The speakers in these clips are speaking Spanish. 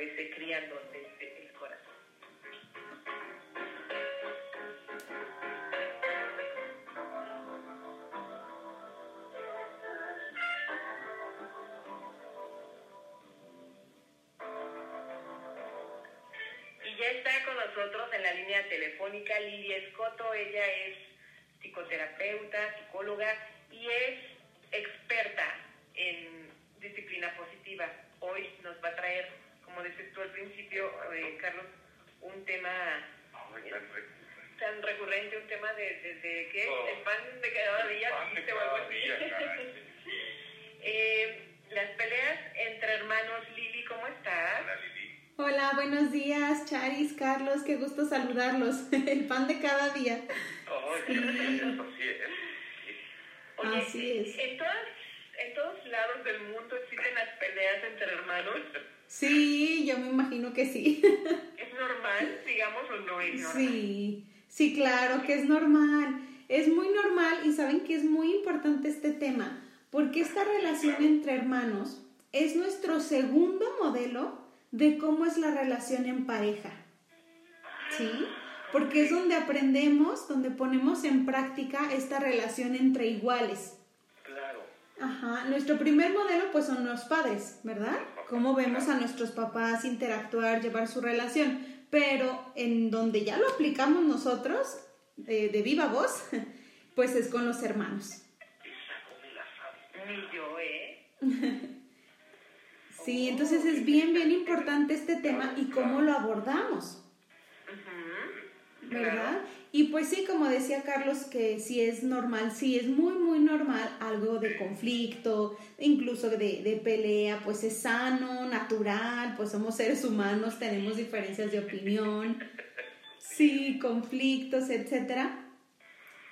ese criando desde el corazón. Y ya está con nosotros en la línea telefónica Lidia Escoto. Ella es psicoterapeuta, psicóloga y es experta en disciplina positiva. Hoy nos va a traer, como dices tú al principio, eh, Carlos, un tema tan recurrente, un tema de, de, de ¿qué? Oh. el pan de cada día, dijiste, o algo así. Eh, las peleas entre hermanos, Lili, ¿cómo estás? Hola, Lili. Hola, buenos días, Charis, Carlos, qué gusto saludarlos. El pan de cada día. Oh, Sí. Así es. Sí. Oye, Así es. En, todas, en todos lados del mundo existen las peleas entre hermanos. Sí, yo me imagino que sí. ¿Es normal, digamos, o no es normal? Sí, sí, claro que es normal. Es muy normal y saben que es muy importante este tema, porque esta relación entre hermanos es nuestro segundo modelo de cómo es la relación en pareja. ¿Sí? Porque es donde aprendemos, donde ponemos en práctica esta relación entre iguales. Claro. Ajá, nuestro primer modelo pues son los padres, ¿verdad? Cómo vemos a nuestros papás interactuar, llevar su relación, pero en donde ya lo aplicamos nosotros, eh, de viva voz, pues es con los hermanos. Ni yo, ¿eh? Sí, entonces es bien, bien importante este tema y cómo lo abordamos, Ujú. ¿Verdad? Y pues sí, como decía Carlos, que sí es normal, sí es muy, muy normal algo de conflicto, incluso de, de pelea, pues es sano, natural, pues somos seres humanos, tenemos diferencias de opinión, sí, conflictos, etcétera.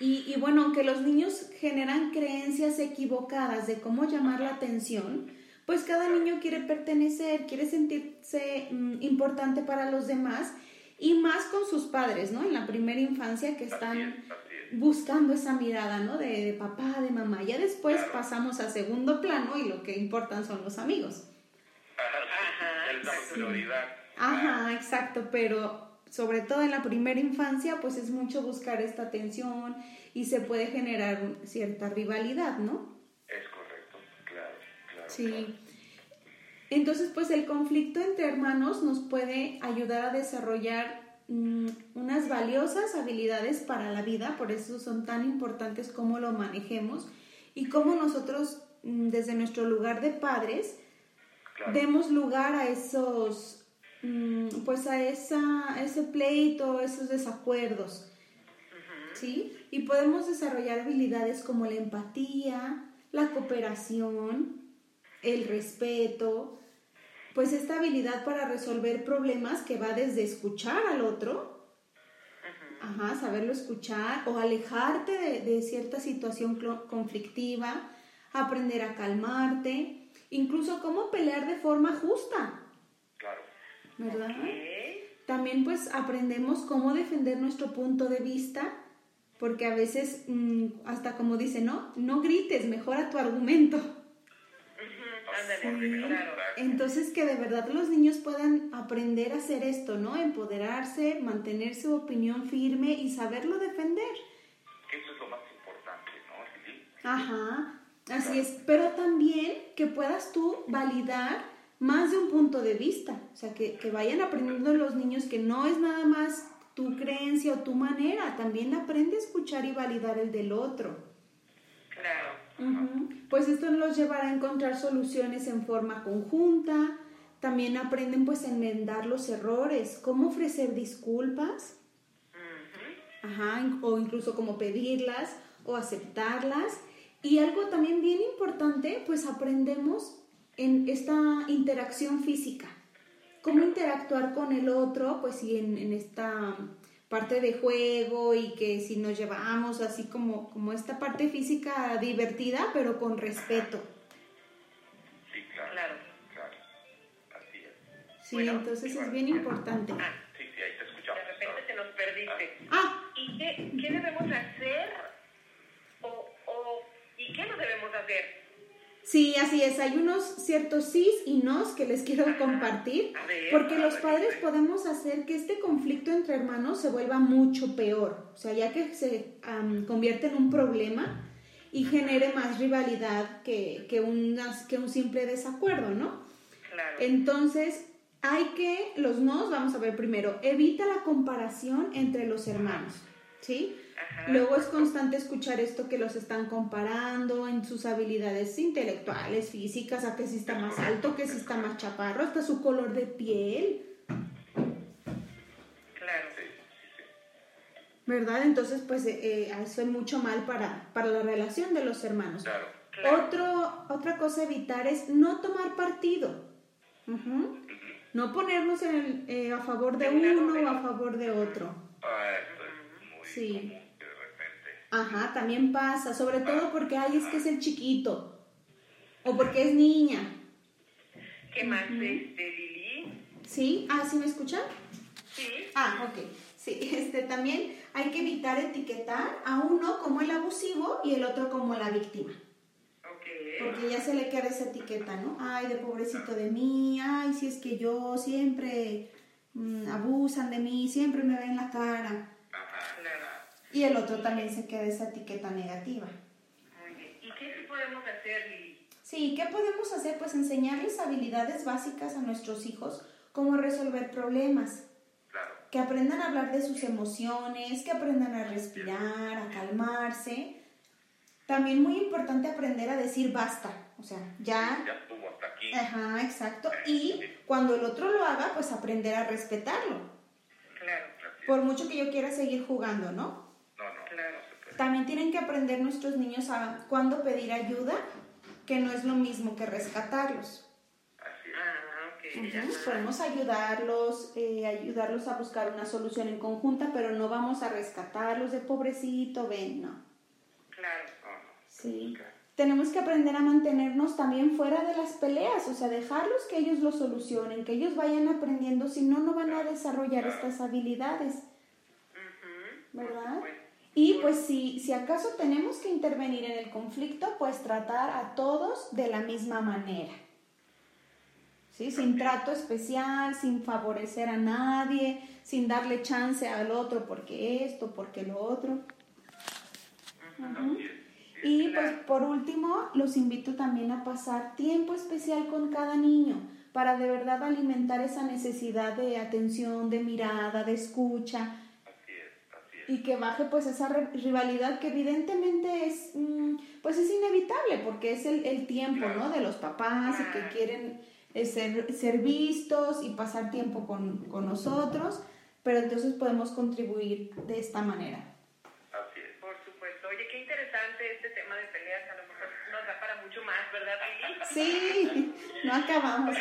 Y, y bueno, aunque los niños generan creencias equivocadas de cómo llamar la atención, pues cada niño quiere pertenecer, quiere sentirse mm, importante para los demás y más con sus padres, ¿no? En la primera infancia que Así están es, así es. buscando esa mirada, ¿no? De, de papá, de mamá. Ya después Claro. pasamos a segundo plano y lo que importan son los amigos. Ajá, Ajá, exacto. prioridad. Ajá, exacto, pero sobre todo en la primera infancia, pues es mucho buscar esta atención y se puede generar cierta rivalidad, ¿no? Es correcto, claro, claro. Sí. claro. Entonces, pues el conflicto entre hermanos nos puede ayudar a desarrollar mm, unas valiosas habilidades para la vida, por eso son tan importantes cómo lo manejemos y cómo nosotros, mm, desde nuestro lugar de padres, Claro. demos lugar a esos, mm, pues a esa, a ese pleito, esos desacuerdos, ¿sí? Y podemos desarrollar habilidades como la empatía, la cooperación, el respeto, pues esta habilidad para resolver problemas que va desde escuchar al otro, ajá, saberlo escuchar o alejarte de, de cierta situación conflictiva, aprender a calmarte, incluso cómo pelear de forma justa, Claro. ¿verdad? También pues aprendemos cómo defender nuestro punto de vista, porque a veces, mm, hasta como dice, no, no grites, mejora tu argumento. Sí. Entonces que de verdad los niños puedan aprender a hacer esto, ¿no? Empoderarse, mantener su opinión firme y saberlo defender. Eso es lo más importante, ¿no, Lili? Ajá, así es. Pero también que puedas tú validar más de un punto de vista. O sea, que, que vayan aprendiendo los niños que no es nada más tu creencia o tu manera. También aprende a escuchar y validar el del otro. Claro. Pues esto los llevará a encontrar soluciones en forma conjunta. También aprenden pues a enmendar los errores, cómo ofrecer disculpas. Ajá, o incluso como pedirlas o aceptarlas. Y algo también bien importante, pues aprendemos en esta interacción física. Cómo interactuar con el otro, pues sí, en, en esta parte de juego y que si nos llevamos así como, como esta parte física divertida, pero con respeto. Sí, claro. Claro. Claro. Así es. Sí, Bueno, entonces es bien importante. Ah, Sí, sí, ahí te escuchamos. de repente te nos perdiste. Ah, ¿Y qué, qué debemos hacer? O, o, ¿Y qué no debemos hacer? Sí, así es. Hay unos ciertos sís y nos que les quiero compartir, porque los padres podemos hacer que este conflicto entre hermanos se vuelva mucho peor. O sea, ya que se convierte en un problema y genere más rivalidad que, que, que un simple desacuerdo, ¿no? Claro. Entonces, hay que, los nos, vamos a ver primero, evita la comparación entre los hermanos, ¿sí? Luego es constante escuchar esto que los están comparando en sus habilidades intelectuales, físicas, a que si está más alto, que si está más chaparro, hasta su color de piel. Claro. ¿Verdad? Entonces, pues eh, eh, eso es mucho mal para, para la relación de los hermanos. Claro. Otro, otra cosa a evitar es no tomar partido. No ponernos en el, eh, a favor de uno o a favor de otro. Ah, esto es muy Sí. común. Ajá, también pasa, sobre todo porque, ay, es que es el chiquito, o porque es niña, ¿Qué más, este, Lili? ¿sí? Ah, ¿sí me escuchan? Sí. Ah, ok, sí, este, también hay que evitar etiquetar a uno como el abusivo y el otro como la víctima, Ok. porque ya se le queda esa etiqueta, ¿no? Ay, de pobrecito de mí, ay, si es que yo siempre mm, abusan de mí, siempre me ven la cara. Y el otro también se queda esa etiqueta negativa. Muy bien. ¿Y qué sí podemos hacer, Lili? Sí, ¿qué podemos hacer? Pues enseñarles habilidades básicas a nuestros hijos, como resolver problemas, Claro. que aprendan a hablar de sus emociones, que aprendan a respirar, a calmarse. También muy importante aprender a decir basta, o sea, ya, Ya estuvo hasta aquí. ajá, exacto. Y cuando el otro lo haga, pues aprender a respetarlo, Claro. Por mucho que yo quiera seguir jugando, no, Claro. no se puede. También tienen que aprender nuestros niños a cuándo pedir ayuda, que no es lo mismo que rescatarlos. Ah. Podemos ayudarlos, eh, ayudarlos a buscar una solución en conjunta, pero no vamos a rescatarlos de pobrecito, ven, no. Claro. No. Sí. Tenemos que aprender a mantenernos también fuera de las peleas, o sea, dejarlos que ellos lo solucionen, que ellos vayan aprendiendo, si no, no van a desarrollar estas habilidades. ¿verdad? Y pues si, si acaso tenemos que intervenir en el conflicto, pues tratar a todos de la misma manera. ¿Sí? Sin trato especial, sin favorecer a nadie, sin darle chance al otro porque esto, porque lo otro. Y pues por último, los invito también a pasar tiempo especial con cada niño para de verdad alimentar esa necesidad de atención, de mirada, de escucha, Así es, así es. Y que baje pues esa rivalidad que evidentemente es mm, pues es inevitable porque es el, el tiempo ¿no? de los papás y que quieren eh, ser, ser vistos y pasar tiempo con, con nosotros pero entonces podemos contribuir de esta manera Así es. por supuesto. Oye, qué interesante este tema de peleas. A lo mejor nos da para mucho más, ¿verdad, Lili? sí no acabamos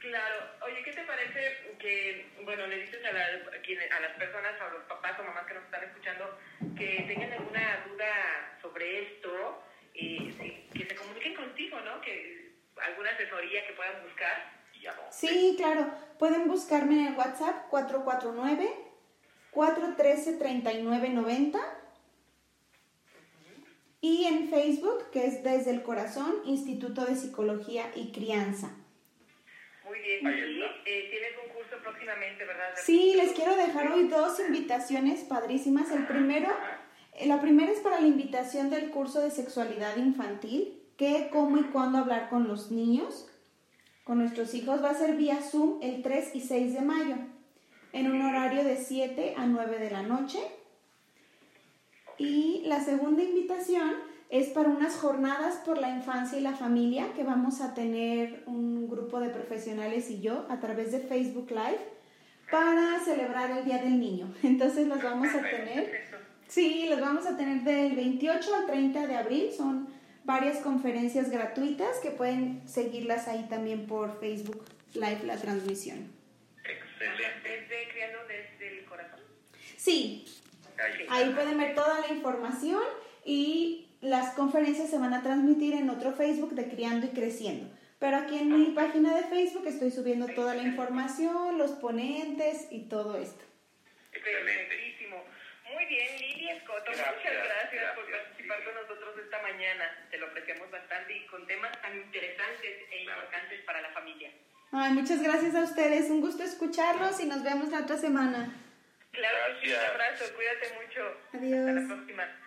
Claro. Oye, ¿qué te parece que, bueno, le dices a, la- a las personas, a los papás o mamás que nos están escuchando, que tengan alguna duda sobre esto, eh, sí, que se comuniquen contigo, ¿no? Que alguna asesoría que puedan buscar. ¿Y sí claro pueden buscarme en el WhatsApp 449 413 3990 y en Facebook que es desde el corazón Instituto de Psicología y Crianza Muy bien. Y eh, tienes un curso próximamente, ¿verdad? Sí, les quiero dejar hoy dos invitaciones padrísimas. El primero, eh, la primera es para la invitación del curso de sexualidad infantil, qué, cómo y cuándo hablar con los niños, con nuestros hijos. Va a ser vía Zoom el 3 y 6 de mayo, en un horario de 7 a 9 de la noche. Y la segunda invitación es para unas jornadas por la infancia y la familia que vamos a tener un grupo de profesionales y yo a través de Facebook Live para celebrar el Día del Niño. Entonces los vamos a tener, sí, los vamos a tener del 28 al 30 de abril. Son varias conferencias gratuitas que pueden seguirlas ahí también por Facebook Live la transmisión. Excelente. Desde Criando desde el Corazón. Sí. Ahí pueden ver toda la información y las conferencias se van a transmitir en otro Facebook de Criando y Creciendo. Pero aquí en mi página de Facebook estoy subiendo toda la información, los ponentes y todo esto. Excelente. Perfectísimo. Muy bien, Lili Escoto, Gracias, muchas gracias, gracias, por participar con nosotros esta mañana. Te lo apreciamos bastante y con temas tan interesantes e Claro. importantes para la familia. Ay, muchas gracias a ustedes. Un gusto escucharlos y nos vemos la otra semana. Claro que sí, un Gracias. abrazo, cuídate mucho. Adiós. Hasta la próxima.